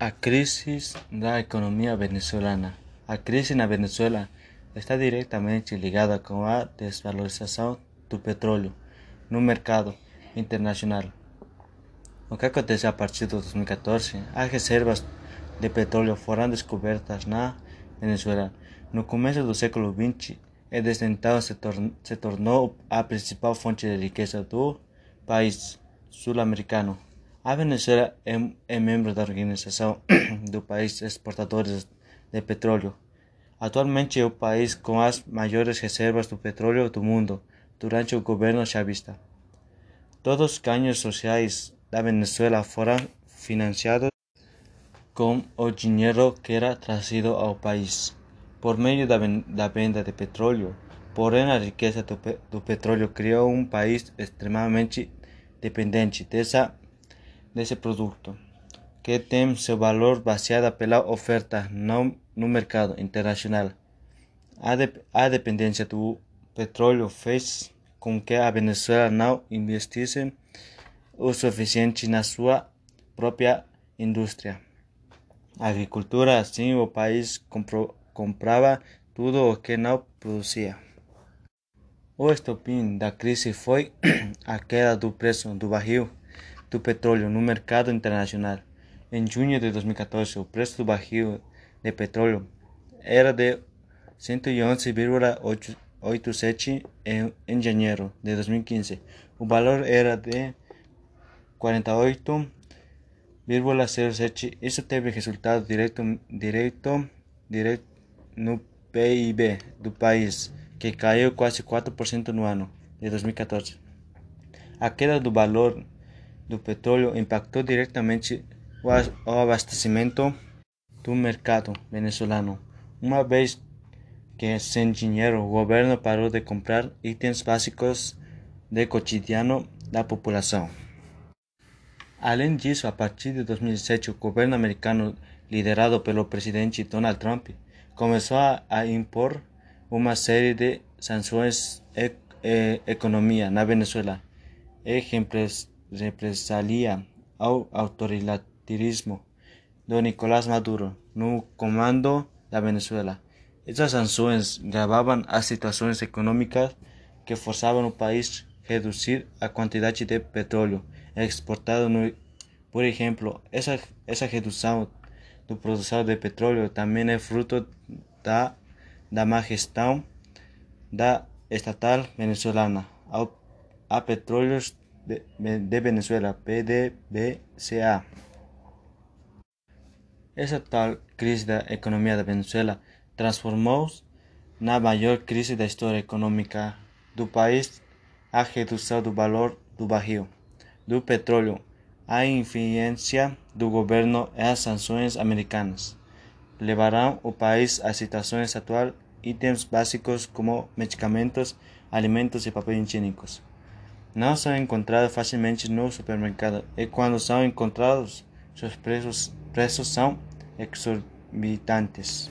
A crise da economia venezuelana. A crise na Venezuela está diretamente ligada com a desvalorização do petróleo no mercado internacional. O que aconteceu a partir de 2014? As reservas de petróleo foram descobertas na Venezuela no começo do século XX e desde então se, tor se tornou a principal fonte de riqueza do país sul-americano. A Venezuela é, é membro da Organização do Países Exportadores de Petróleo. Atualmente é o país com as maiores reservas de petróleo do mundo durante o governo chavista. Todos os ganhos sociais da Venezuela foram financiados com o dinheiro que era trazido ao país por meio da, da venda de petróleo. Porém, a riqueza do, do petróleo criou um país extremamente dependente dessa desse produto, que tem seu valor baseado pela oferta no, no mercado internacional. A, de, a dependência do petróleo fez com que a Venezuela não investisse o suficiente na sua própria indústria. A agricultura, assim, o país comprava tudo o que não produzia. O estopim da crise foi a queda do preço do barril do petróleo no mercado internacional. Em junho de 2014, o preço do barril de petróleo era de 111,87 em, em janeiro de 2015. O valor era de 48,07. Isso teve resultado direto, direto, direto no PIB do país, que caiu quase 4% no de 2014. A queda do valor do petróleo impactou diretamente o abastecimento do mercado venezuelano, uma vez que sem dinheiro o governo parou de comprar itens básicos de cotidiano da população. Além disso, a partir de 2007, o governo americano, liderado pelo presidente Donald Trump, começou a impor uma série de sanções e economia na Venezuela. Exemplos represalia au autoritarismo. Don Nicolás Maduro, no comando la Venezuela. Estas sanciones grababan a situaciones económicas que forzaban al país a reducir la cantidad de petróleo exportado. Por ejemplo, esa, esa reducción do produção de petróleo também é fruto da, la má estatal venezuelana. A petróleos de Venezuela, PDVSA. Essa tal crise da economia da Venezuela transformou-se na maior crise da história econômica do país a redução do valor do barril do petróleo, a influência do governo e as sanções americanas. Levarão o país à situação atual itens básicos como medicamentos, alimentos e papel higiênicos não são encontrados facilmente no supermercado e quando são encontrados, seus preços, preços são exorbitantes.